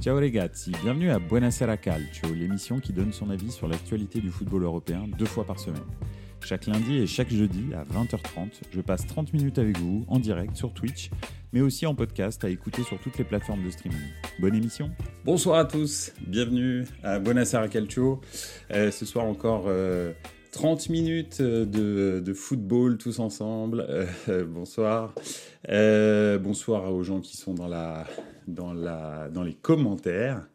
Ciao ragazzi, bienvenue à Buonasera Calcio, l'émission qui donne son avis sur l'actualité du football européen deux fois par semaine. Chaque lundi et chaque jeudi à 20h30, je passe 30 minutes avec vous en direct sur Twitch, mais aussi en podcast à écouter sur toutes les plateformes de streaming. Bonne émission Bonsoir à tous, bienvenue à Buonasera Calcio. Euh, ce soir encore... euh, 30 minutes de, de football tous ensemble. Euh, bonsoir. Euh, bonsoir aux gens qui sont dans, la, dans, la, dans les commentaires.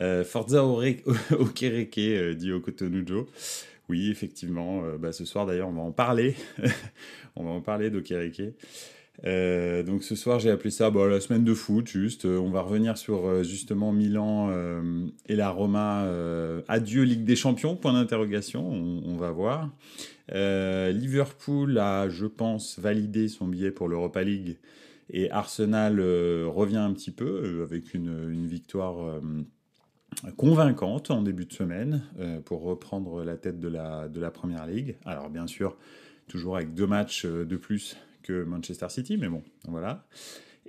Euh, Forza Okereke, euh, dit Okotonujo. Oui, effectivement. euh, bah, ce soir, d'ailleurs, on va en parler. on va en parler d'Okereke. Donc ce soir j'ai appelé ça bah, la semaine de foot juste. On va revenir sur justement Milan et la Roma. adieu Ligue des Champions Point d'interrogation. On, on va voir. Liverpool a, je pense, validé son billet pour l'Europa League et Arsenal euh, revient un petit peu euh, avec une, victoire. euh, convaincante en début de semaine pour reprendre la tête de la, de la Première Ligue. Alors bien sûr, toujours avec deux matchs de plus que Manchester City, mais bon, voilà.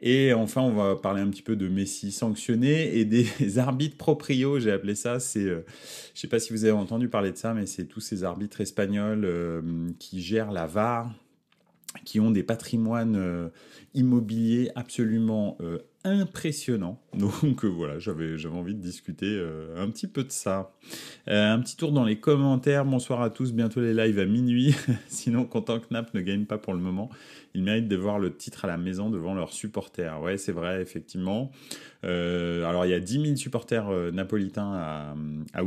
Et enfin, on va parler un petit peu de Messi sanctionné et des arbitres proprio, j'ai appelé ça. C'est, euh, je sais pas si vous avez entendu parler de ça, mais c'est tous ces arbitres espagnols qui gèrent la VAR, qui ont des patrimoines euh, immobiliers absolument euh, impressionnants. Donc euh, voilà, j'avais envie de discuter un petit peu de ça. Un petit tour dans les commentaires. Bonsoir à tous. Bientôt les lives à minuit. Sinon, content que Nap ne gagne pas pour le moment. Ils méritent de voir le titre à la maison devant leurs supporters. Ouais, c'est vrai, effectivement. Alors, il y a 10 000 supporters napolitains à, à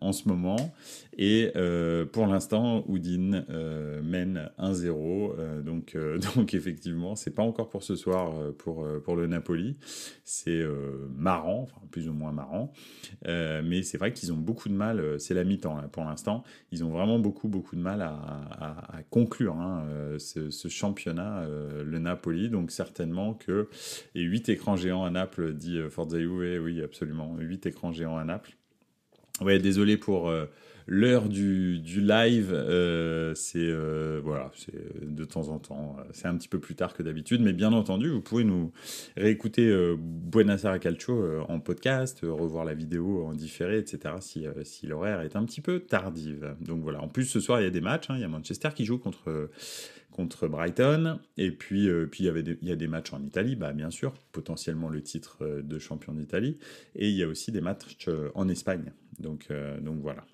en ce moment. Et euh, pour l'instant, Udine euh, mène 1-0. Euh, donc, donc, effectivement, c'est pas encore pour ce soir pour, pour le Napoli. C'est marrant, enfin, plus ou moins marrant. Mais c'est vrai qu'ils ont beaucoup de mal. C'est la mi-temps, là, pour l'instant. Ils ont vraiment beaucoup, beaucoup de mal à, à- conclure hein, ce, championnat, le Napoli. Donc, certainement que. Et 8 écrans géants à Naples, dit Forza Juve. Oui, absolument. 8 écrans géants à Naples. Ouais, désolé pour l'heure du, du live. euh, c'est euh, voilà, euh, de temps en temps. C'est un petit peu plus tard que d'habitude, mais bien entendu, vous pouvez nous réécouter euh, Buonasera Calcio euh, en podcast, revoir la vidéo en différé, etc. Si, si l'horaire est un petit peu tardive. Donc voilà. En plus, ce soir, il y a des matchs. hein. Il y a Manchester qui joue contre contre Brighton. Et puis, puis il, y avait il y a des matchs en Italie, bah, bien sûr, potentiellement le titre de champion d'Italie. Et il y a aussi des matchs en Espagne. Donc, donc voilà.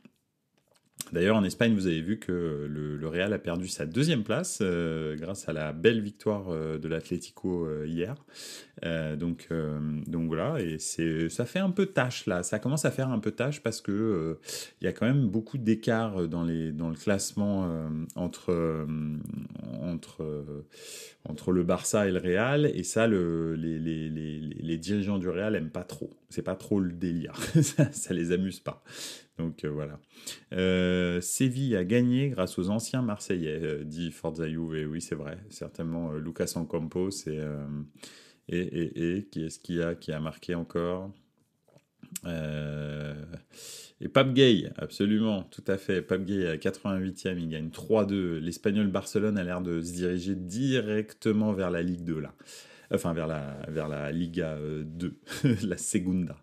D'ailleurs, en Espagne, vous avez vu que le, Real a perdu sa deuxième place euh, grâce à la belle victoire euh, de l'Atlético euh, hier. Donc, donc voilà, et ça fait un peu tâche là. Ça commence à faire un peu tâche parce que il y a quand même beaucoup d'écart dans dans le classement entre entre entre le Barça et le Real. Et ça, le, les, les, les, les dirigeants du Real aiment pas trop. C'est pas trop le délire. ça, ça les amuse pas. Donc euh, voilà. Euh, Séville a gagné grâce aux anciens Marseillais, euh, dit Forza. Et oui, c'est vrai. Certainement Lucas Ocampos et, et, et, et qui est-ce qu'il a qui a marqué encore? Et Pape Gay, absolument, tout à fait. Pape Gay à 88e, il gagne 3-2. L'Espagnol Barcelone a l'air de se diriger directement vers la Ligue 2 là. Enfin, vers la, vers la Liga euh, 2, la Segunda.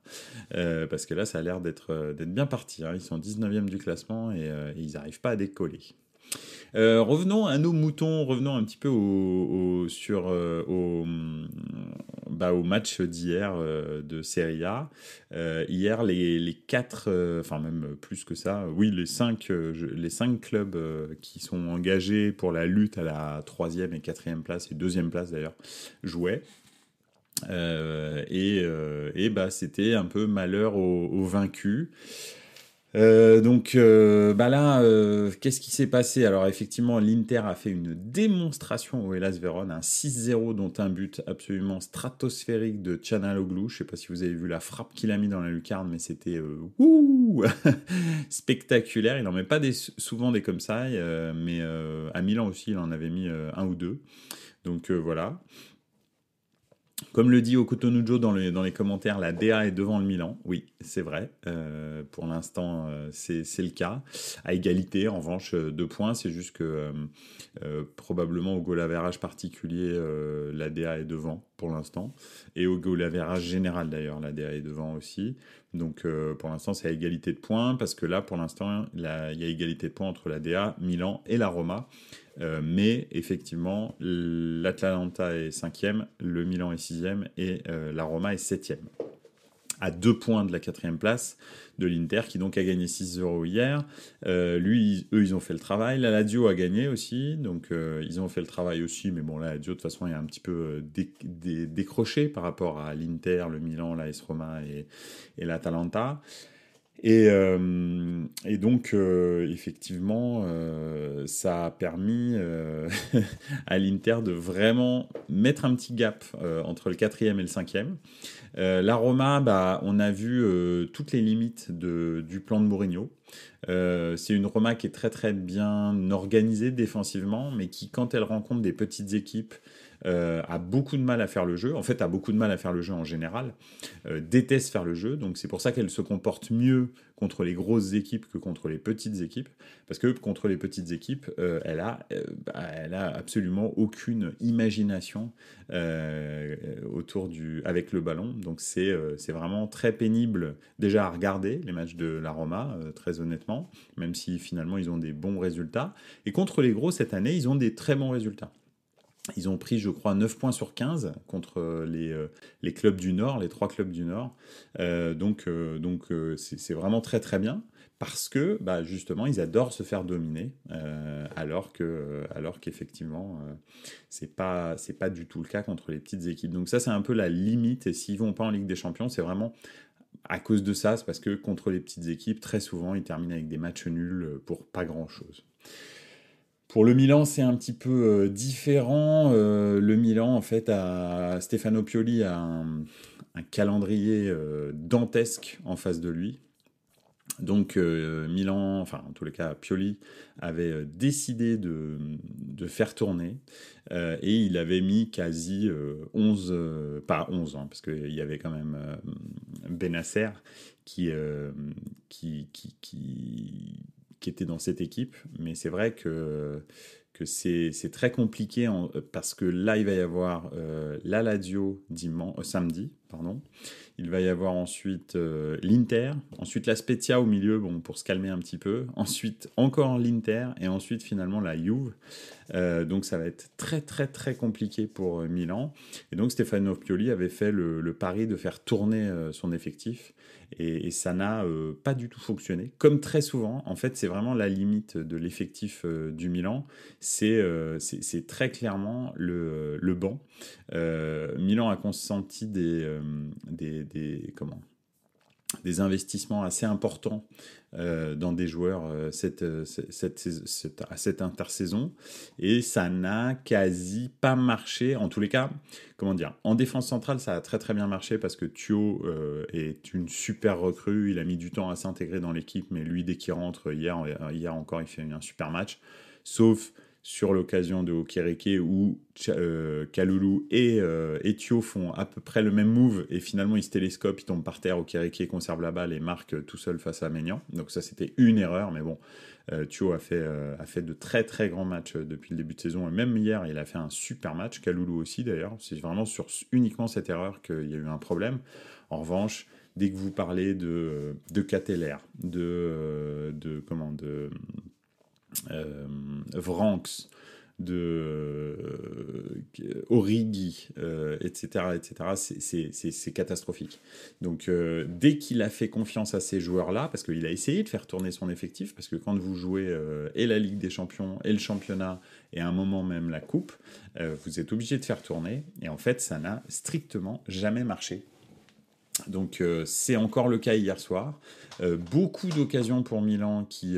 Euh, parce que là, ça a l'air d'être euh, bien parti. hein. Ils sont 19e du classement euh, et ils n'arrivent pas à décoller. Euh, revenons à nos moutons, revenons un petit peu au, sur, euh, bah, au match d'hier euh, de Serie A. Hier, les, les quatre, enfin même plus que ça, oui, les cinq, les cinq clubs qui sont engagés pour la lutte à la troisième et quatrième place, et deuxième place d'ailleurs, jouaient. Et et bah, c'était un peu malheur aux vaincus. Euh, donc euh, bah là, euh, qu'est-ce qui s'est passé? Alors effectivement, l'Inter a fait une démonstration au Hellas Vérone, un 6-0 dont un but absolument stratosphérique de Canaloglu. Je sais pas si vous avez vu la frappe qu'il a mis dans la lucarne, mais c'était spectaculaire. Il en met pas souvent des comme ça, mais à Milan aussi, il en avait mis un ou deux. Donc voilà. Comme le dit Okotonujo dans les, dans les commentaires, la DA est devant le Milan. Oui, c'est vrai. Euh, pour l'instant, euh, c'est le cas. À égalité, en revanche, euh, deux points. C'est juste que probablement au goal average particulier, la DA est devant pour l'instant. Et au goal average général d'ailleurs, la DA est devant aussi. Donc pour l'instant, c'est à égalité de points parce que là, pour l'instant, il y a égalité de points entre la DA, Milan et la Roma. Euh, mais effectivement, l'Atalanta est cinquième, le Milan est sixième et euh, la Roma est septième. À deux points de la quatrième place de l'Inter, qui donc a gagné 6-0 hier. Euh, lui, eux, ils ont fait le travail. La Lazio a gagné aussi, donc ils ont fait le travail aussi. Mais bon, la Lazio, de toute façon, est un petit peu décroché par rapport à l'Inter, le Milan, la S Roma et, et l'Atalanta. Et, euh, et, donc, euh, effectivement, euh, ça a permis à l'Inter de vraiment mettre un petit gap entre le quatrième et le cinquième. la Roma, bah, on a vu toutes les limites de, du plan de Mourinho. c'est une Roma qui est très très bien organisée défensivement, mais qui, quand elle rencontre des petites équipes, euh, a beaucoup de mal à faire le jeu, en fait a beaucoup de mal à faire le jeu en général, euh, déteste faire le jeu, donc c'est pour ça qu'elle se comporte mieux contre les grosses équipes que contre les petites équipes, parce que contre les petites équipes, euh, elle, a, bah, elle a absolument aucune imagination autour du, avec le ballon, donc c'est c'est vraiment très pénible déjà à regarder les matchs de la Roma, très honnêtement, même si finalement ils ont des bons résultats, et contre les gros cette année, ils ont des très bons résultats. Ils ont pris, je crois, 9 points sur 15 contre les, euh, les clubs du Nord, les trois clubs du Nord. Euh, donc, euh, donc c'est vraiment très très bien parce que bah, justement ils adorent se faire dominer alors que alors qu'effectivement c'est pas c'est pas du tout le cas contre les petites équipes. Donc ça c'est un peu la limite. Et s'ils vont pas en Ligue des Champions c'est vraiment à cause de ça. C'est parce que contre les petites équipes très souvent ils terminent avec des matchs nuls pour pas grand chose pour le Milan, c'est un petit peu euh, différent. Euh, le Milan, en fait, a, Stefano Pioli a un, calendrier euh, dantesque en face de lui. Donc Milan, enfin en tous les cas Pioli avait décidé de, faire tourner et il avait mis quasi 11, pas 11 hein, parce qu'il y avait quand même Benasser qui, qui qui était dans cette équipe, mais c'est vrai que, que c'est très compliqué parce que là, il va y avoir euh, la Lazio dimanche, euh, samedi, pardon. Il va y avoir ensuite euh, l'Inter, ensuite la Spezia au milieu, bon, pour se calmer un petit peu. Ensuite, encore l'Inter, et ensuite finalement la Juve. donc ça va être très très très compliqué pour Milan. Et donc Stefano Pioli avait fait le, pari de faire tourner son effectif et, ça n'a euh, pas du tout fonctionné. Comme très souvent, en fait, c'est vraiment la limite de l'effectif euh, du Milan. Euh, c'est très clairement le, le banc. Milan a consenti des, des, des comment des investissements assez importants euh, dans des joueurs euh, cette, euh, cette, cette, à cette intersaison et ça n'a quasi pas marché. En tous les cas, comment dire, en défense centrale, ça a très très bien marché parce que Thio est une super recrue. Il a mis du temps à s'intégrer dans l'équipe, mais lui, dès qu'il rentre, hier, hier encore, il fait un super match. Sauf sur l'occasion de Okereke où euh, Kalulu et, euh, Thio font à peu près le même move et finalement ils se télescopent, ils tombent par terre, Okereke conserve la balle et marque tout seul face à Maignan. Donc ça c'était une erreur, mais bon, euh, Thio a fait, a fait de très très grands matchs depuis le début de saison et même hier il a fait un super match, Kalulu aussi d'ailleurs. C'est vraiment sur uniquement cette erreur qu'il y a eu un problème. En revanche, dès que vous parlez de, de Cateller, de, de, comment, de euh, Vranx, de euh, Origi, etc., etc. C'est catastrophique. Donc, euh, dès qu'il a fait confiance à ces joueurs-là, parce qu'il a essayé de faire tourner son effectif, parce que quand vous jouez et la Ligue des Champions et le championnat, et à un moment même la Coupe, vous êtes obligé de faire tourner. Et en fait, ça n'a strictement jamais marché. Donc c'est encore le cas hier soir. beaucoup d'occasions pour Milan qui,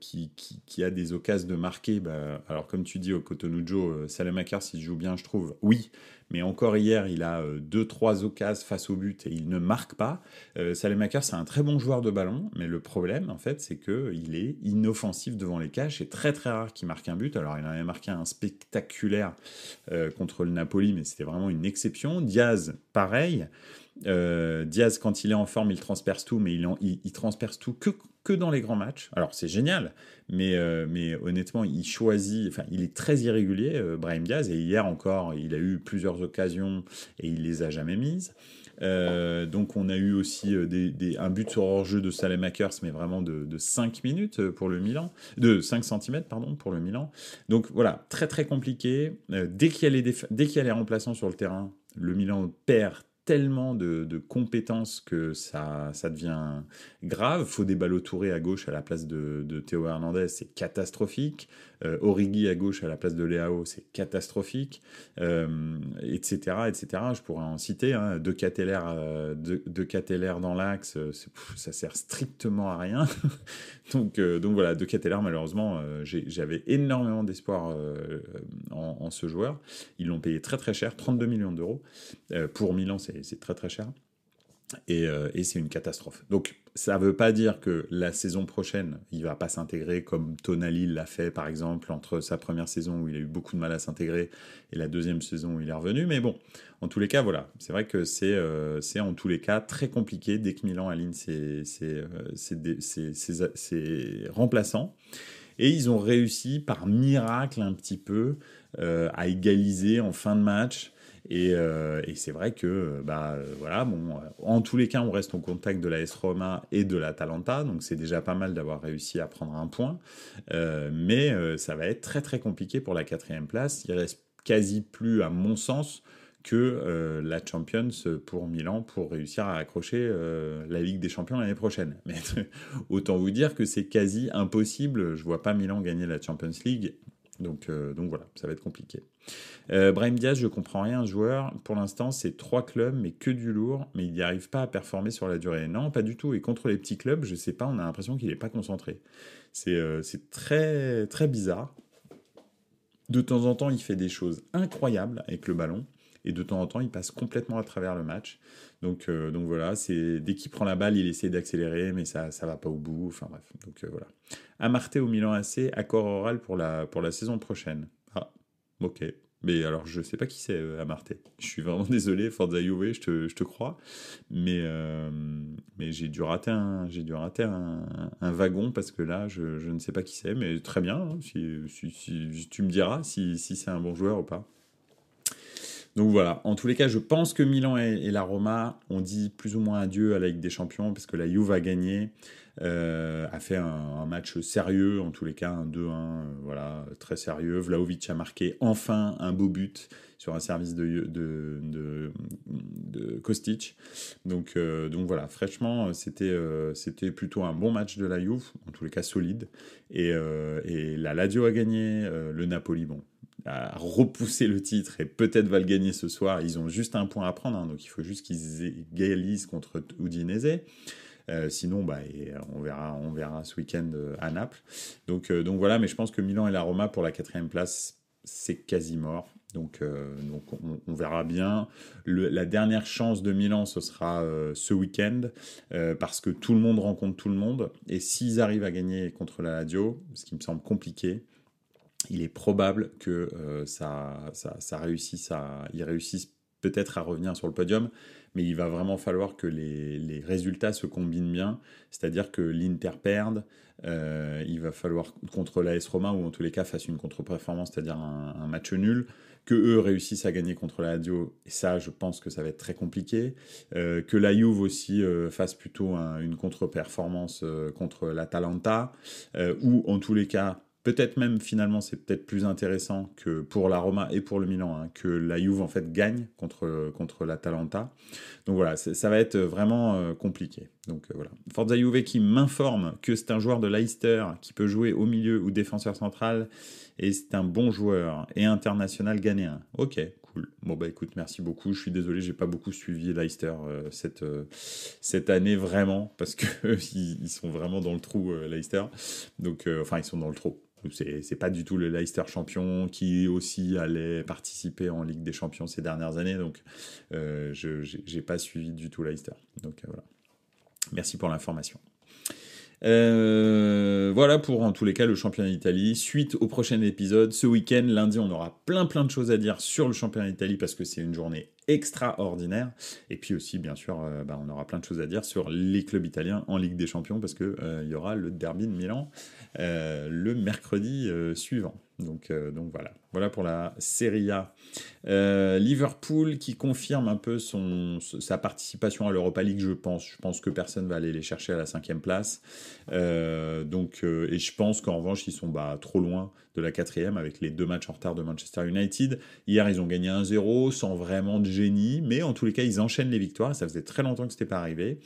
qui, qui, a des occasions de marquer. Bah, alors comme tu dis au Cotonou Joe, Salamaker s'il joue bien je trouve, oui, mais encore hier, il a 2-3 euh, occasions face au but et il ne marque pas. Euh, Salemaker, c'est un très bon joueur de ballon, mais le problème, en fait, c'est qu'il est inoffensif devant les cages. C'est très très rare qu'il marque un but. Alors, il en avait marqué un spectaculaire euh, contre le Napoli, mais c'était vraiment une exception. Diaz, pareil. Euh, Diaz, quand il est en forme, il transperce tout, mais il, transperce tout que, que dans les grands matchs. Alors c'est génial, mais, euh, mais honnêtement, il choisit, enfin, il est très irrégulier, euh, Brahim Diaz, et hier encore, il a eu plusieurs occasions et il les a jamais mises. donc on a eu aussi un but sur hors-jeu de Salemakers, mais vraiment de, de, 5 minutes pour le Milan, de 5 cm pardon pour le Milan. Donc voilà, très très compliqué. dès qu'il y, y, a les remplaçants sur le terrain, le Milan perd tellement de, compétences que ça, ça devient grave. Faut des à gauche à la place de Théo Hernandez, c'est catastrophique. Euh, Origi à gauche à la place de Léao, c'est catastrophique, euh, etc., etc. Je pourrais en citer. Hein. De Cateller, euh, dans l'axe, ça sert strictement à rien. donc, donc voilà, De Cateller, malheureusement, j'avais énormément d'espoir en, en, ce joueur. Ils l'ont payé très très cher, 32 millions d'euros. pour Milan, c'est très très cher. Euh, et, c'est une catastrophe. Donc ça ne veut pas dire que la saison prochaine, il va pas s'intégrer comme Tonali l'a fait par exemple entre sa première saison où il a eu beaucoup de mal à s'intégrer et la deuxième saison où il est revenu. Mais bon, en tous les cas, voilà, c'est vrai que c'est euh, en tous les cas très compliqué dès que Milan aligne ses, ses, euh, remplaçants. Et ils ont réussi par miracle un petit peu à égaliser en fin de match. Euh, et, c'est vrai que, bah, voilà, bon, en tous les cas, on reste en contact de la S Roma et de la Talenta, donc c'est déjà pas mal d'avoir réussi à prendre un point. Euh, mais euh, ça va être très très compliqué pour la quatrième place. Il reste quasi plus, à mon sens, que la Champions pour Milan pour réussir à accrocher la Ligue des Champions l'année prochaine. Mais autant vous dire que c'est quasi impossible. Je vois pas Milan gagner la Champions League donc, euh, donc voilà, ça va être compliqué. Euh, Brahim Diaz, je comprends rien, joueur. Pour l'instant, c'est trois clubs, mais que du lourd, mais il n'y arrive pas à performer sur la durée. Non, pas du tout. Et contre les petits clubs, je sais pas, on a l'impression qu'il n'est pas concentré. Euh, c'est très, très bizarre. De temps en temps, il fait des choses incroyables avec le ballon et de temps en temps il passe complètement à travers le match. Donc, euh, donc voilà, c'est dès qu'il prend la balle, il essaie d'accélérer, mais ça ça va pas au bout. Enfin bref, donc euh, voilà. Amarté au Milan AC, accord oral pour la pour la saison prochaine. Ah, ok. Mais alors, je sais pas qui c'est, euh. Je suis vraiment désolé, Forza Juve, je te, je te crois. Mais, mais j'ai dû rater, un, dû rater un, un, wagon parce que là, je, je ne sais pas qui c'est. Mais très bien, hein, si, si, si, tu me diras si, si c'est un bon joueur ou pas. Donc voilà, en tous les cas, je pense que Milan et, la Roma ont dit plus ou moins adieu à la Ligue des Champions, parce que la Juve a gagné, euh, a fait un, match sérieux, en tous les cas un 2-1, euh, voilà, très sérieux. Vlaovic a marqué enfin un beau but sur un service de, de, Kostic. Donc, euh, donc voilà, fraîchement, c'était c'était plutôt un bon match de la Juve, en tous les cas solide. Et, et la Lazio a gagné, le Napoli, bon, à repousser le titre et peut-être va le gagner ce soir. Ils ont juste un point à prendre, hein, donc il faut juste qu'ils égalisent contre Udinese. Euh, sinon, bah, on, verra, on verra ce week-end euh, à Naples. Donc, euh, donc voilà, mais je pense que Milan et la Roma pour la quatrième place, c'est quasi mort. Donc, donc on, verra bien. la dernière chance de Milan, ce sera ce week-end, parce que tout le monde rencontre tout le monde. Et s'ils arrivent à gagner contre la Lazio, ce qui me semble compliqué, il est probable que euh, ça, réussisse à, ils réussissent peut-être à revenir sur le podium, mais il va vraiment falloir que les, résultats se combinent bien, c'est-à-dire que l'Inter perde, euh, il va falloir contre l'AS Roma, ou en tous les cas fasse une contre-performance, c'est-à-dire un, match nul, que eux réussissent à gagner contre la et ça je pense que ça va être très compliqué, euh, que la Juve aussi fasse plutôt une contre-performance contre l'Atalanta, ou en tous les cas Peut-être même finalement c'est peut-être plus intéressant que pour la Roma et pour le Milan hein, que la Juve en fait gagne contre contre l'Atalanta. Donc voilà, ça va être vraiment euh, compliqué. Donc euh, voilà, Forza Juve qui m'informe que c'est un joueur de Leicester qui peut jouer au milieu ou défenseur central et c'est un bon joueur et international ghanéen. Ok, Cool. Bon bah écoute, merci beaucoup. Je suis désolé, j'ai pas beaucoup suivi Leicester cette cette année vraiment parce que ils, sont vraiment dans le trou Leicester. Donc enfin ils sont dans le trou. C'est pas du tout le Leicester champion qui aussi allait participer en Ligue des Champions ces dernières années. Donc, euh, je n'ai pas suivi du tout Leicester. Donc, voilà. Merci pour l'information. Euh, voilà pour en tous les cas le championnat d'Italie. Suite au prochain épisode, ce week-end, lundi, on aura plein plein de choses à dire sur le championnat d'Italie parce que c'est une journée extraordinaire. Et puis aussi, bien sûr, euh, bah, on aura plein de choses à dire sur les clubs italiens en Ligue des Champions parce qu'il il y aura le derby de Milan euh, le mercredi euh, suivant. Donc, euh, donc voilà. Voilà pour la Serie A. Liverpool qui confirme un peu son, sa participation à l'Europa League, je pense. Je pense que personne va aller les chercher à la cinquième place. donc, et je pense qu'en revanche, ils sont bah, trop loin de la quatrième avec les deux matchs en retard de Manchester United. Hier, ils ont gagné 1-0 sans vraiment de mais en tous les cas, ils enchaînent les victoires. Ça faisait très longtemps que ce n'était pas arrivé.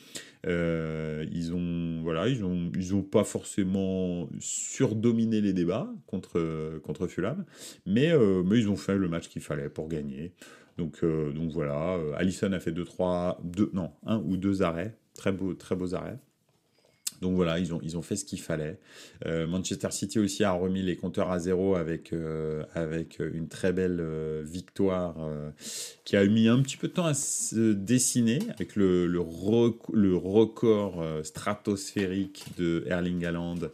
Euh, ils ont voilà, ils ont ils ont pas forcément surdominé les débats contre contre Fulham, mais euh, mais ils ont fait le match qu'il fallait pour gagner. Donc euh, donc voilà, Allison a fait deux trois deux non un ou deux arrêts, très beaux très beaux arrêts. Donc voilà, ils ont, fait ce qu'il fallait. Euh, Manchester City aussi a remis les compteurs à zéro avec, euh, une très belle euh, victoire qui a mis un petit peu de temps à se dessiner avec le record stratosphérique de Erling Haaland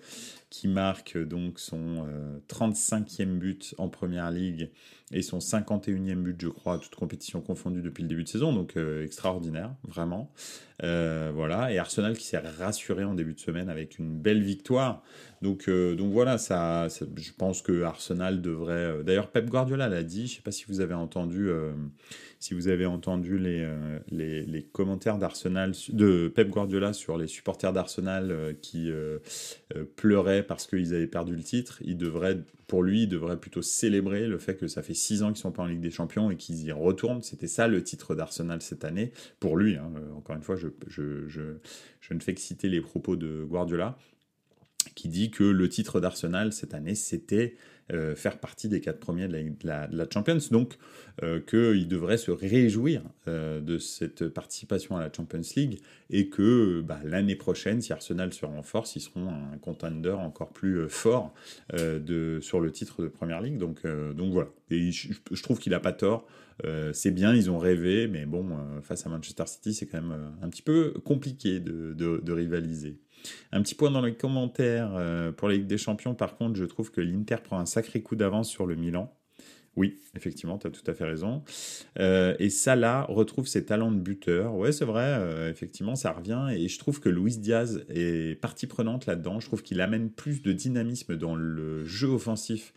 qui marque donc son 35e but en Première Ligue et son 51e but, je crois, toute compétition confondue depuis le début de saison, donc extraordinaire, vraiment. Euh, voilà, et Arsenal qui s'est rassuré en début de semaine avec une belle victoire. Donc, euh, donc voilà, ça, je pense que Arsenal devrait. Euh, d'ailleurs, Pep Guardiola l'a dit. Je ne sais pas si vous avez entendu, si vous avez entendu les, les commentaires d'Arsenal, de Pep Guardiola sur les supporters d'Arsenal qui pleuraient parce qu'ils avaient perdu le titre. Il devrait, pour lui, il devrait plutôt célébrer le fait que ça fait six ans qu'ils sont pas en Ligue des Champions et qu'ils y retournent. C'était ça le titre d'Arsenal cette année. Pour lui, hein, encore une fois, je, ne fais que citer les propos de Guardiola, qui dit que le titre d'Arsenal cette année, c'était euh, faire partie des quatre premiers de la, Champions, donc euh, qu'il devrait se réjouir euh, de cette participation à la Champions League et que bah, l'année prochaine, si Arsenal se renforce, ils seront un contender encore plus fort de, sur le titre de Première Ligue. Donc, donc voilà. Et je, trouve qu'il n'a pas tort. c'est bien, ils ont rêvé, mais bon, face à Manchester City, c'est quand même un petit peu compliqué de rivaliser. Un petit point dans les commentaires euh, pour la Ligue des Champions, par contre, je trouve que l'Inter prend un sacré coup d'avance sur le Milan. Oui, effectivement, tu as tout à fait raison. Euh, et Salah retrouve ses talents de buteur. Ouais, c'est vrai, euh, effectivement, ça revient. Et je trouve que Luis Diaz est partie prenante là-dedans. Je trouve qu'il amène plus de dynamisme dans le jeu offensif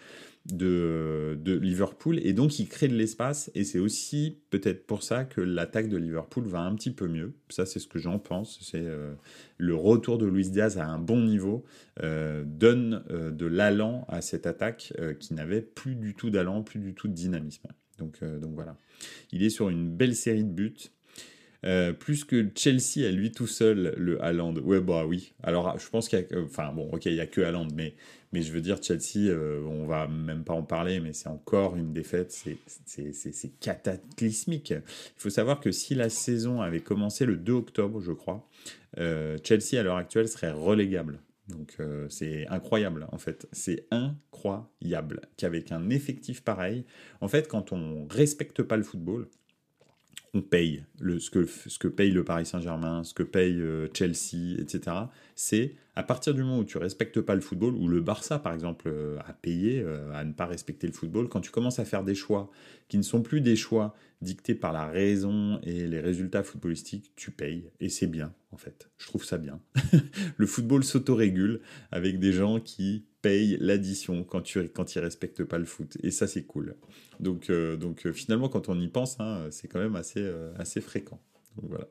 de, Liverpool et donc il crée de l'espace et c'est aussi peut-être pour ça que l'attaque de Liverpool va un petit peu mieux. Ça c'est ce que j'en pense. C'est euh, le retour de Luis Diaz à un bon niveau euh, donne euh, de l'allant à cette attaque qui n'avait plus du tout d'allant, plus du tout de dynamisme. Donc, donc voilà. Il est sur une belle série de buts. plus que Chelsea à lui tout seul, le Haaland. Ouais, bah oui. Alors, je pense qu'il y a. Enfin, bon, ok, il n'y a que Haaland, mais mais je veux dire, Chelsea, euh, on va même pas en parler, mais c'est encore une défaite, c'est cataclysmique. Il faut savoir que si la saison avait commencé le 2 octobre, je crois, euh, Chelsea à l'heure actuelle serait relégable. Donc euh, c'est incroyable en fait, c'est incroyable qu'avec un effectif pareil, en fait quand on respecte pas le football, on paye le, ce, que, ce que paye le Paris Saint-Germain, ce que paye euh, Chelsea, etc. C'est à partir du moment où tu respectes pas le football, ou le Barça par exemple euh, a payé euh, à ne pas respecter le football, quand tu commences à faire des choix qui ne sont plus des choix dictés par la raison et les résultats footballistiques, tu payes. Et c'est bien en fait. Je trouve ça bien. le football s'autorégule avec des gens qui paye l'addition quand, tu, quand ils respectent pas le foot. Et ça, c'est cool. Donc, euh, donc finalement, quand on y pense, hein, c'est quand même assez, assez fréquent. voilà.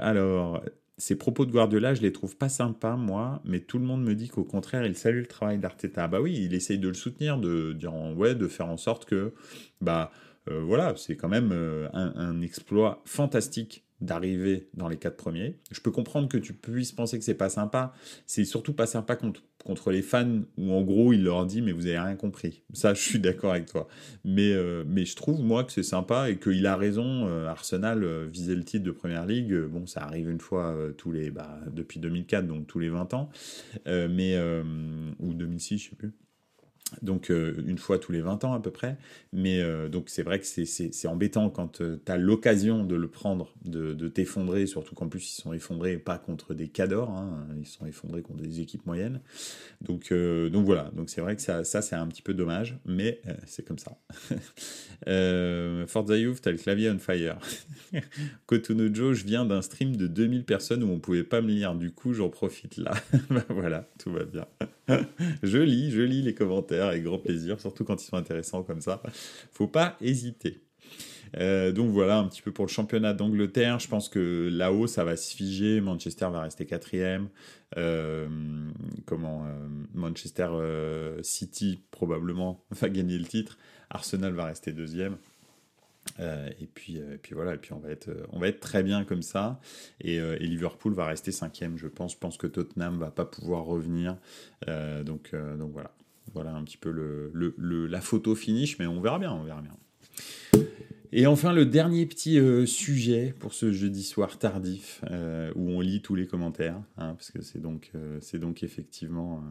alors, ces propos de Guardiola, je les trouve pas sympas, moi, mais tout le monde me dit qu'au contraire, il salue le travail d'Arteta. Bah oui, il essaye de le soutenir, de dire ouais, de faire en sorte que, bah, voilà, c'est quand même un, un, exploit fantastique d'arriver dans les quatre premiers. Je peux comprendre que tu puisses penser que c'est pas sympa. C'est surtout pas sympa quand, contre les fans où en gros il leur dit mais vous avez rien compris. Ça, je suis d'accord avec toi. Mais, euh, je trouve moi que c'est sympa et qu'il a raison. Euh, Arsenal euh, visait le titre de Première Ligue. Bon, ça arrive une fois tous les bah, depuis 2004 donc tous les 20 ans, mais ou 2006, je sais plus donc euh, une fois tous les 20 ans à peu près. Mais euh, donc c'est vrai que c'est embêtant quand euh, tu as l'occasion de le prendre, de, t'effondrer, surtout qu'en plus ils sont effondrés pas contre des cadors, hein, ils sont effondrés contre des équipes moyennes. Donc, donc voilà, donc c'est vrai que ça, ça c'est un petit peu dommage, mais c'est comme ça. Forza Youth, t'as le clavier on fire. Cotonou Joe, je viens d'un stream de 2000 personnes où on pouvait pas me lire, du coup j'en profite là. Bah, voilà, tout va bien. je lis, je lis les commentaires avec grand plaisir, surtout quand ils sont intéressants comme ça. Faut pas hésiter. Euh, donc voilà un petit peu pour le championnat d'Angleterre. Je pense que là-haut ça va se figer. Manchester va rester quatrième. Euh, comment euh, Manchester City probablement va gagner le titre. Arsenal va rester deuxième. Euh, et puis, euh, puis voilà, et puis on va être, on va être très bien comme ça. Et, euh, et Liverpool va rester cinquième, je pense. Je pense que Tottenham va pas pouvoir revenir. donc, donc voilà, voilà un petit peu le, la photo finish, mais on verra bien, on verra bien. Et enfin, le dernier petit sujet pour ce jeudi soir tardif, où on lit tous les commentaires, hein, parce que c'est donc, c'est donc effectivement,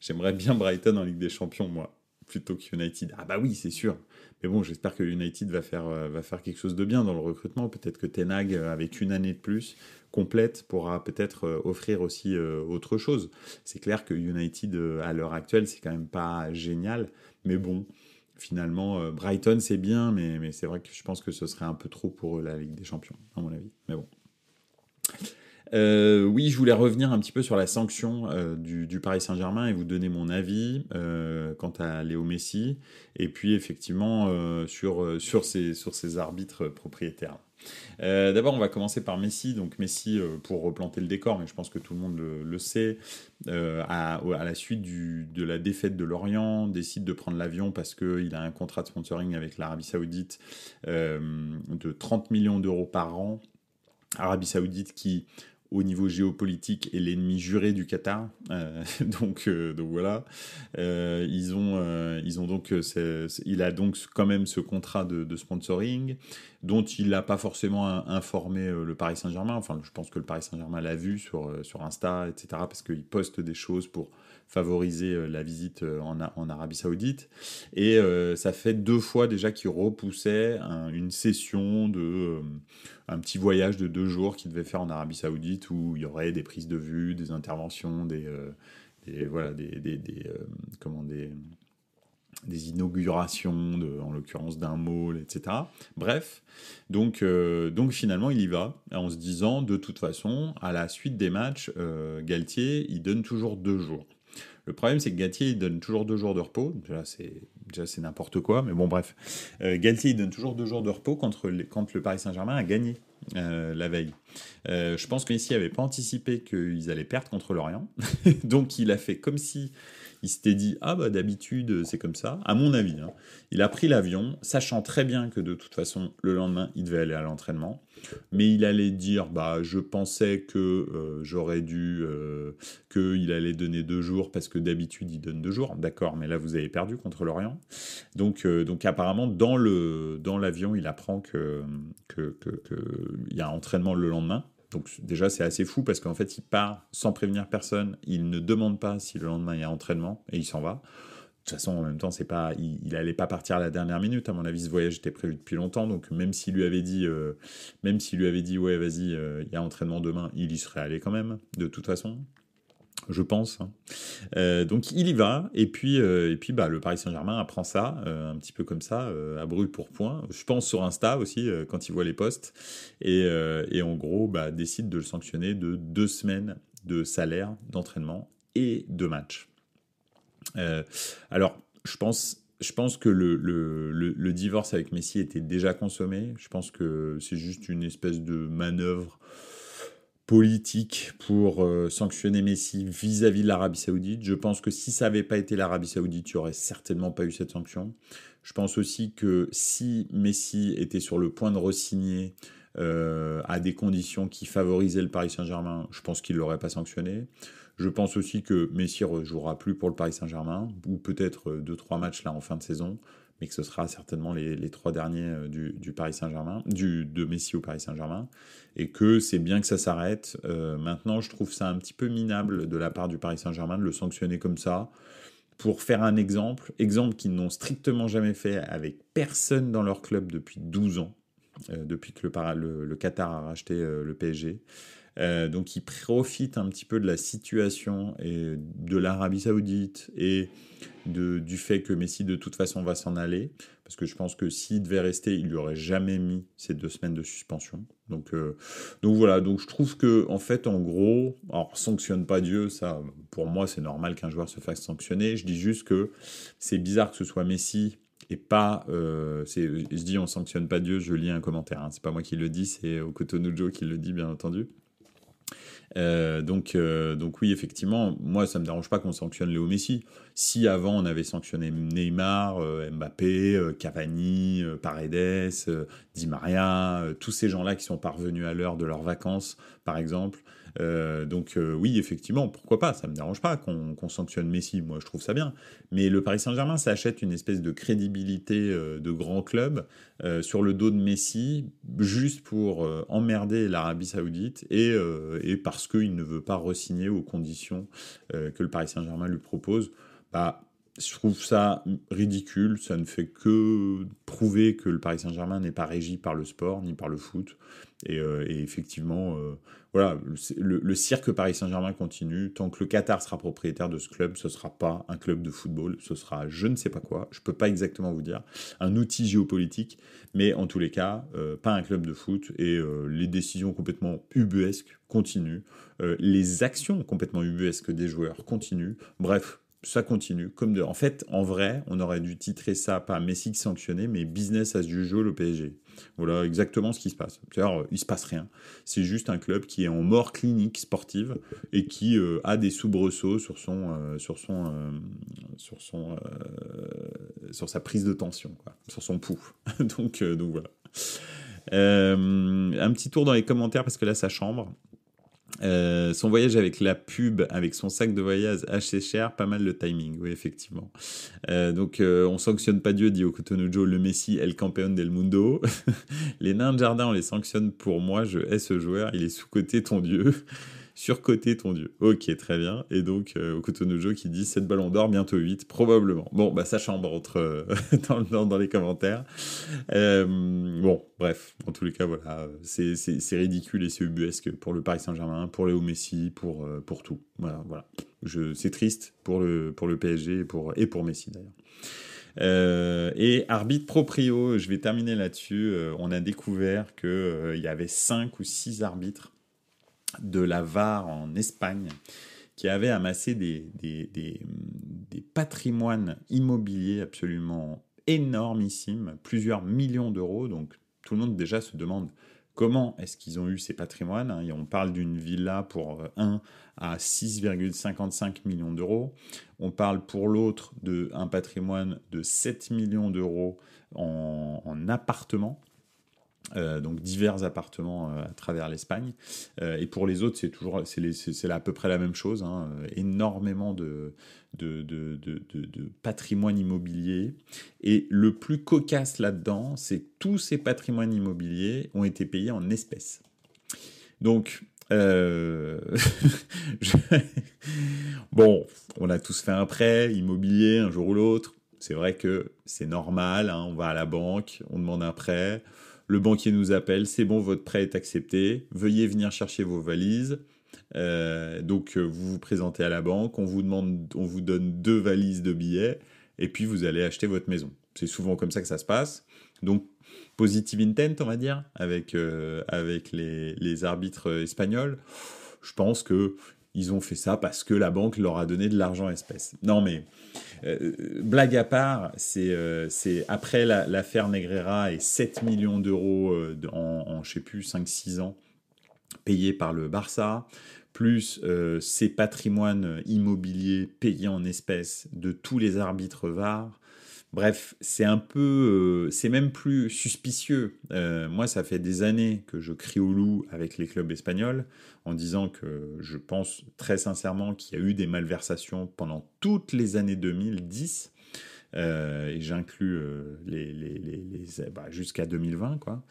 j'aimerais bien Brighton en Ligue des Champions, moi, plutôt que United. Ah bah oui, c'est sûr. Mais bon, j'espère que United va faire, euh, quelque chose de bien dans le recrutement. Peut-être que Tenag, euh, avec une année de plus complète, pourra peut-être euh, offrir aussi autre chose. C'est clair que United, à l'heure actuelle, c'est quand même pas génial. Mais bon, finalement, Brighton, c'est bien, mais, mais c'est vrai que je pense que ce serait un peu trop pour la Ligue des Champions, à mon avis. Mais bon. Euh, oui, je voulais revenir un petit peu sur la sanction euh, du, Paris Saint-Germain et vous donner mon avis euh, quant à Léo Messi et puis effectivement sur, sur, ces, sur ces arbitres propriétaires. D'abord, on va commencer par Messi. Donc Messi, pour replanter le décor, mais je pense que tout le monde le, sait, à, la suite de la défaite de Lorient, décide de prendre l'avion parce qu'il a un contrat de sponsoring avec l'Arabie Saoudite de 30 millions d'euros par an. Arabie Saoudite qui au niveau géopolitique est l'ennemi juré du Qatar. Euh, donc, euh, donc voilà, euh, ils ont, ils ont donc, il a donc quand même ce contrat de, sponsoring dont il n'a pas forcément informé le Paris Saint-Germain. Enfin, je pense que le Paris Saint-Germain l'a vu sur sur Insta, etc. Parce qu'il poste des choses pour favoriser la visite en, en Arabie Saoudite. Et ça fait deux fois déjà qu'il repoussait une session de un petit voyage de deux jours qu'il devait faire en Arabie Saoudite où il y aurait des prises de vue, des interventions, des, euh, voilà, des, euh, comment des des inaugurations, en l'occurrence d'un mall, etc. Bref, donc, euh, donc finalement il y va, en se disant de toute façon, à la suite des matchs, Galtier, il donne toujours deux jours. Le problème, c'est que Galtier, donne toujours deux jours de repos. Déjà, c'est, déjà, c'est n'importe quoi, mais bon, bref. Euh, Galtier, donne toujours deux jours de repos contre quand le Paris Saint-Germain a gagné euh, la veille. Euh, je pense qu'ici, il n'avait pas anticipé qu'ils allaient perdre contre Lorient. Donc, il a fait comme si il s'était dit ah bah d'habitude c'est comme ça à mon avis hein. il a pris l'avion sachant très bien que de toute façon le lendemain il devait aller à l'entraînement. Mais il allait dire bah je pensais que euh, j'aurais dû euh, qu'il allait donner deux jours parce que d'habitude il donne deux jours. D'accord mais là vous avez perdu contre l'Orient. Donc euh, donc apparemment dans le dans l'avion il apprend que que, que, que il y a entraînement le lendemain donc déjà c'est assez fou parce qu'en fait il part sans prévenir personne, il ne demande pas si le lendemain il y a entraînement et il s'en va. De toute façon, en même temps, c'est pas, il, n'allait pas partir à la dernière minute. À mon avis, ce voyage était prévu depuis longtemps. Donc, même s'il lui avait dit, euh, même s'il lui avait dit, ouais, vas-y, euh, il y a entraînement demain, il y serait allé quand même, de toute façon je pense. Hein. Euh, donc il y va, et puis, et puis bah, le Paris Saint-Germain apprend ça, un petit peu comme ça, à brûle pour point. Je pense sur Insta aussi, quand il voit les posts, et, et en gros bah, décide de le sanctionner de deux semaines de salaire, d'entraînement et de match. Euh, alors, je pense je pense que le, le, le, divorce avec Messi était déjà consommé. Je pense que c'est juste une espèce de manœuvre politique pour euh, sanctionner Messi vis-à-vis de l'Arabie Saoudite. Je pense que si ça n'avait pas été l'Arabie Saoudite, il n'y aurait certainement pas eu cette sanction. Je pense aussi que si Messi était sur le point de re-signer à des conditions qui favorisaient le Paris Saint-Germain, je pense qu'il ne l'aurait pas sanctionné. Je pense aussi que Messi ne jouera plus pour le Paris Saint-Germain, ou peut-être deux, trois matchs là en fin de saison mais que ce sera certainement les, trois derniers euh, du, Paris Saint-Germain, de Messi au Paris Saint-Germain, et que c'est bien que ça s'arrête. Euh, maintenant, je trouve ça un petit peu minable de la part du Paris Saint-Germain de le sanctionner comme ça. Pour faire un exemple, exemple qu'ils n'ont strictement jamais fait avec personne dans leur club depuis 12 ans, euh, depuis que le, Qatar a racheté le PSG. Donc ils profitent un petit peu de la situation et de l'Arabie Saoudite et du fait que Messi de toute façon va s'en aller, parce que je pense que s'il devait rester, il lui aurait jamais mis ces deux semaines de suspension. Donc, euh, donc voilà, donc je trouve que en fait, en gros, alors sanctionne pas Dieu, ça, pour moi, c'est normal qu'un joueur se fasse sanctionner. Je dis juste que c'est bizarre que ce soit Messi et pas, euh, je dis on sanctionne pas Dieu, je lis un commentaire, hein. c'est pas moi qui le dis, c'est Okotonujo qui le dit bien entendu. Euh, donc, euh, donc oui, effectivement, moi, ça me dérange pas qu'on sanctionne Léo Messi. Si avant, on avait sanctionné Neymar, euh, Mbappé, Cavani, Paredes, Di Maria, tous ces gens-là qui sont parvenus à l'heure de leurs vacances, par exemple, euh, donc euh, oui, effectivement, pourquoi pas Ça me dérange pas qu'on sanctionne Messi. Moi, je trouve ça bien. Mais le Paris Saint-Germain s'achète une espèce de crédibilité euh, de grand club sur le dos de Messi, juste pour emmerder l'Arabie Saoudite et, et parce qu'il ne veut pas resigner aux conditions que le Paris Saint-Germain lui propose. Bah, je trouve ça ridicule. Ça ne fait que prouver que le Paris Saint-Germain n'est pas régi par le sport ni par le foot. Et, effectivement, voilà, le, cirque Paris Saint-Germain continue. Tant que le Qatar sera propriétaire de ce club, ce ne sera pas un club de football, ce sera je ne sais pas quoi, je ne peux pas exactement vous dire, un outil géopolitique, mais en tous les cas, euh, pas un club de foot, et euh, les décisions complètement ubuesques continuent, euh, les actions complètement ubuesques des joueurs continuent, bref, ça continue. Comme de... En fait, en vrai, on aurait dû titrer ça pas Messi sanctionné, mais business as usual au PSG. Voilà exactement ce qui se passe. C'est-à-dire, il se passe rien. C'est juste un club qui est en mort clinique sportive et qui euh, a des soubresauts sur son, euh, sur euh, sa prise de tension, sur son pouls. donc, donc voilà. un petit tour dans les commentaires parce que là, ça chambre. Euh, son voyage avec la pub, avec son sac de voyage assez cher, pas mal le timing, oui, effectivement. Euh, donc, euh, on sanctionne pas Dieu, dit Cotonou le Messi, El Campeón del Mundo. les nains de jardin, on les sanctionne pour moi, je hais ce joueur, il est sous-côté ton Dieu surcoté ton dieu. Ok, très bien. Et donc, euh, Okutonojo qui dit 7 ballons d'or, bientôt 8, probablement. Bon, bah ça chambre entre, euh, dans, les commentaires. Euh, bon, bref, en tous les cas, voilà, c'est ridicule et c'est ubuesque pour le Paris Saint-Germain, pour Léo Messi, pour, pour tout. Voilà, voilà. C'est triste pour le, pour le PSG et pour, et pour Messi d'ailleurs. et arbitre proprio, je vais terminer là-dessus. on a découvert qu'il y avait 5 ou 6 arbitres de la VAR en Espagne qui avait amassé des, des, patrimoines immobiliers absolument énormissimes, plusieurs millions d'euros. Donc tout le monde déjà se demande comment est-ce qu'ils ont eu ces patrimoines. Hein. on parle d'une villa pour un à 6,55 millions d'euros. On parle pour l'autre d'un patrimoine de 7 millions d'euros en, en appartements. Euh, donc divers appartements euh, à travers l'Espagne. Euh, et pour les autres, c'est toujours c'est à peu près la même chose. Hein. énormément de de, de, de, patrimoine immobilier. Et le plus cocasse là-dedans, c'est que tous ces patrimoines immobiliers ont été payés en espèces. Donc, bon, on a tous fait un prêt immobilier un jour ou l'autre. C'est vrai que c'est normal, hein. on va à la banque, on demande un prêt le banquier nous appelle, c'est bon, votre prêt est accepté, veuillez venir chercher vos valises. Euh, donc euh, vous vous présentez à la banque, on vous demande, on vous donne deux valises de billets, et puis vous allez acheter votre maison. C'est souvent comme ça que ça se passe. Donc positive intent, on va dire, avec, euh, avec les, les, arbitres espagnols. Je pense que ils ont fait ça parce que la banque leur a donné de l'argent espèce. Non mais euh, blague à part, c'est euh, après l'affaire Negreira et 7 millions d'euros euh, en, en, je sais plus, 5-6 ans payés par le Barça, plus ces patrimoines immobiliers payés en espèces de tous les arbitres VAR. Bref, c'est un peu, c'est même plus suspicieux. moi, ça fait des années que je crie au loup avec les clubs espagnols en disant que je pense très sincèrement qu'il y a eu des malversations pendant toutes les années 2010 euh, et j'inclus euh, les, les, les, bah, jusqu'à 2020 quoi.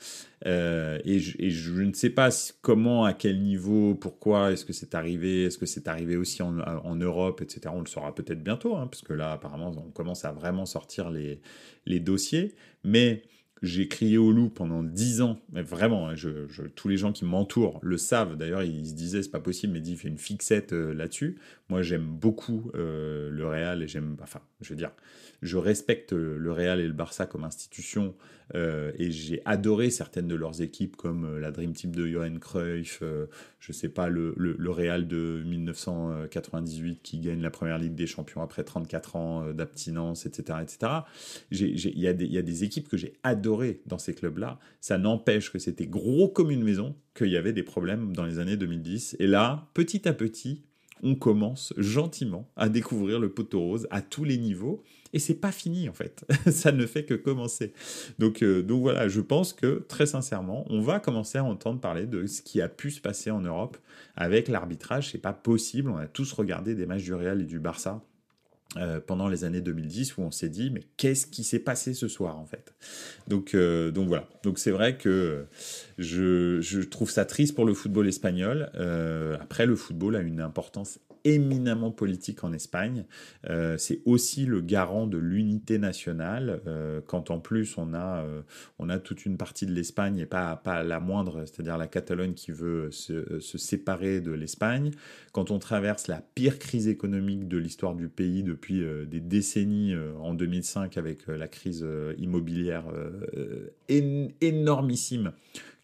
Euh, et, je, je, ne sais pas comment, à quel niveau, pourquoi est-ce que c'est arrivé, est-ce que c'est arrivé aussi en, en, Europe, etc. On le saura peut-être bientôt, hein, parce que là apparemment on commence à vraiment sortir les, les dossiers, mais j'ai crié au loup pendant dix ans, mais vraiment, hein, tous les gens qui m'entourent le savent. D'ailleurs, ils se disaient c'est pas possible, mais dit fait une fixette là-dessus. Moi, j'aime beaucoup euh, le Real et j'aime, enfin, je veux dire, je respecte le Real et le Barça comme institution euh, et j'ai adoré certaines de leurs équipes comme euh, la Dream Team de Johan Cruyff, euh, je sais pas, le, Real de 1998 qui gagne la première Ligue des Champions après 34 ans d'abstinence, etc. etc. Il y, a des équipes que j'ai dans ces clubs-là. Ça n'empêche que c'était gros comme une maison, qu'il y avait des problèmes dans les années 2010. Et là, petit à petit, on commence gentiment à découvrir le poteau rose à tous les niveaux et c'est pas fini en fait. ça ne fait que commencer. Donc, euh, donc voilà, je pense que très sincèrement, on va commencer à entendre parler de ce qui a pu se passer en Europe avec l'arbitrage. C'est pas possible. On a tous regardé des matchs du Real et du Barça. Euh, pendant les années 2010 où on s'est dit mais qu'est-ce qui s'est passé ce soir en fait? Donc euh, donc voilà. Donc c'est vrai que je, je, trouve ça triste pour le football espagnol. Après le football a une importance éminemment politique en Espagne. Euh, c'est aussi le garant de l'unité nationale, euh, quand en plus on a, euh, on a toute une partie de l'Espagne, et pas, pas la moindre, c'est-à-dire la Catalogne qui veut se, se séparer de l'Espagne. Quand on traverse la pire crise économique de l'histoire du pays depuis des décennies en 2005 avec la crise immobilière énormissime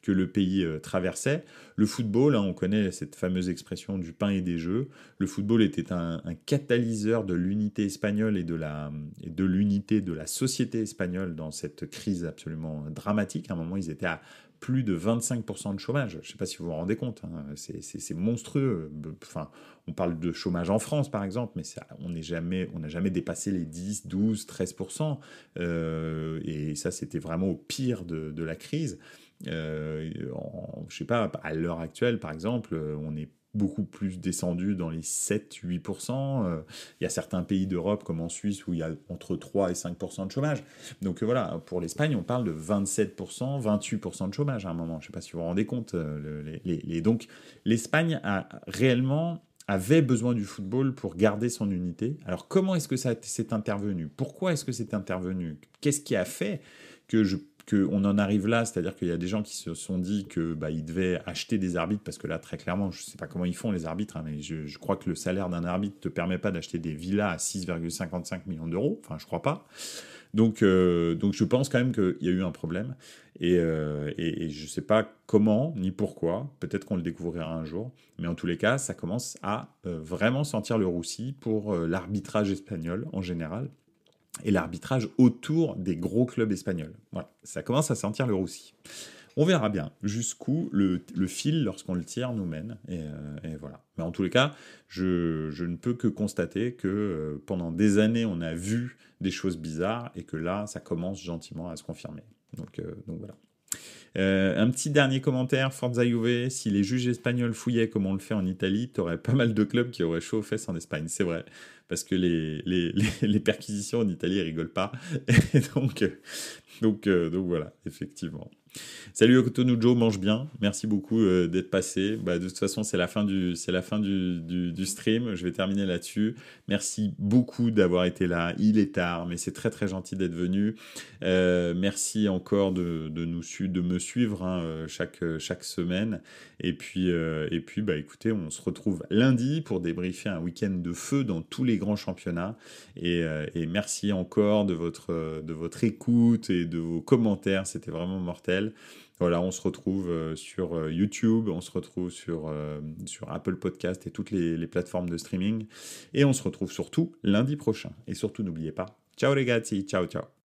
que le pays euh, traversait. Le football, hein, on connaît cette fameuse expression du pain et des jeux. Le football était un, catalyseur de l'unité espagnole et de l'unité de la société espagnole dans cette crise absolument dramatique. À un moment, ils étaient à plus de 25% de chômage. Je ne sais pas si vous vous rendez compte, hein. c'est monstrueux. Enfin, on parle de chômage en France, par exemple, mais on n'a jamais, jamais dépassé les 10, 12, 13%. et ça, c'était vraiment au pire de la crise. Euh, je sais pas, à l'heure actuelle, par exemple, euh, on est beaucoup plus descendu dans les 7-8%. Euh, il y a certains pays d'Europe, comme en Suisse, où il y a entre 3 et 5% de chômage. Donc voilà, pour l'Espagne, on parle de 27%, 28% de chômage à un moment. Je sais pas si vous vous rendez compte. les, Donc l'Espagne a réellement avait besoin du football pour garder son unité. Alors comment est-ce que ça s'est intervenu? Pourquoi est-ce que c'est intervenu? Qu'est-ce qui a fait que je qu'on en arrive là, c'est-à-dire qu'il y a des gens qui se sont dit que bah, ils devaient acheter des arbitres parce que là très clairement, je ne sais pas comment ils font les arbitres, hein, mais je, crois que le salaire d'un arbitre ne te permet pas d'acheter des villas à 6,55 millions d'euros. Enfin, je crois pas. Donc, euh, donc je pense quand même qu'il y a eu un problème et, euh, je ne sais pas comment ni pourquoi. Peut-être qu'on le découvrira un jour, mais en tous les cas, ça commence à euh, vraiment sentir le roussi pour l'arbitrage espagnol en général et l'arbitrage autour des gros clubs espagnols. Voilà, ça commence à sentir le roussi. On verra bien jusqu'où le, fil, lorsqu'on le tire, nous mène. Euh, et, voilà. Mais en tous les cas, je, ne peux que constater que euh, pendant des années, on a vu des choses bizarres et que là, ça commence gentiment à se confirmer. Donc, euh, donc voilà. Un petit dernier commentaire, Forza Juve, si les juges espagnols fouillaient comme on le fait en Italie, tu aurais pas mal de clubs qui auraient chaud aux fesses en Espagne, c'est vrai parce que les, les, les, perquisitions en Italie, rigolent pas. Et donc, euh, donc, euh, donc voilà, effectivement. Salut Joe, mange bien. Merci beaucoup euh, d'être passé. Bah, de toute façon, c'est la fin du, stream. Je vais terminer là-dessus. Merci beaucoup d'avoir été là. Il est tard, mais c'est très très gentil d'être venu. Euh, merci encore de, nous de me suivre hein, euh, chaque semaine. Et puis et puis bah écoutez, on se retrouve lundi pour débriefer un week-end de feu dans tous les grands championnats. Et, merci encore de votre écoute et de vos commentaires. C'était vraiment mortel. Voilà, on se retrouve euh, sur euh, YouTube, on se retrouve sur, euh, sur Apple Podcast et toutes les, les plateformes de streaming. Et on se retrouve surtout lundi prochain. Et surtout, n'oubliez pas, ciao les gars, ciao ciao.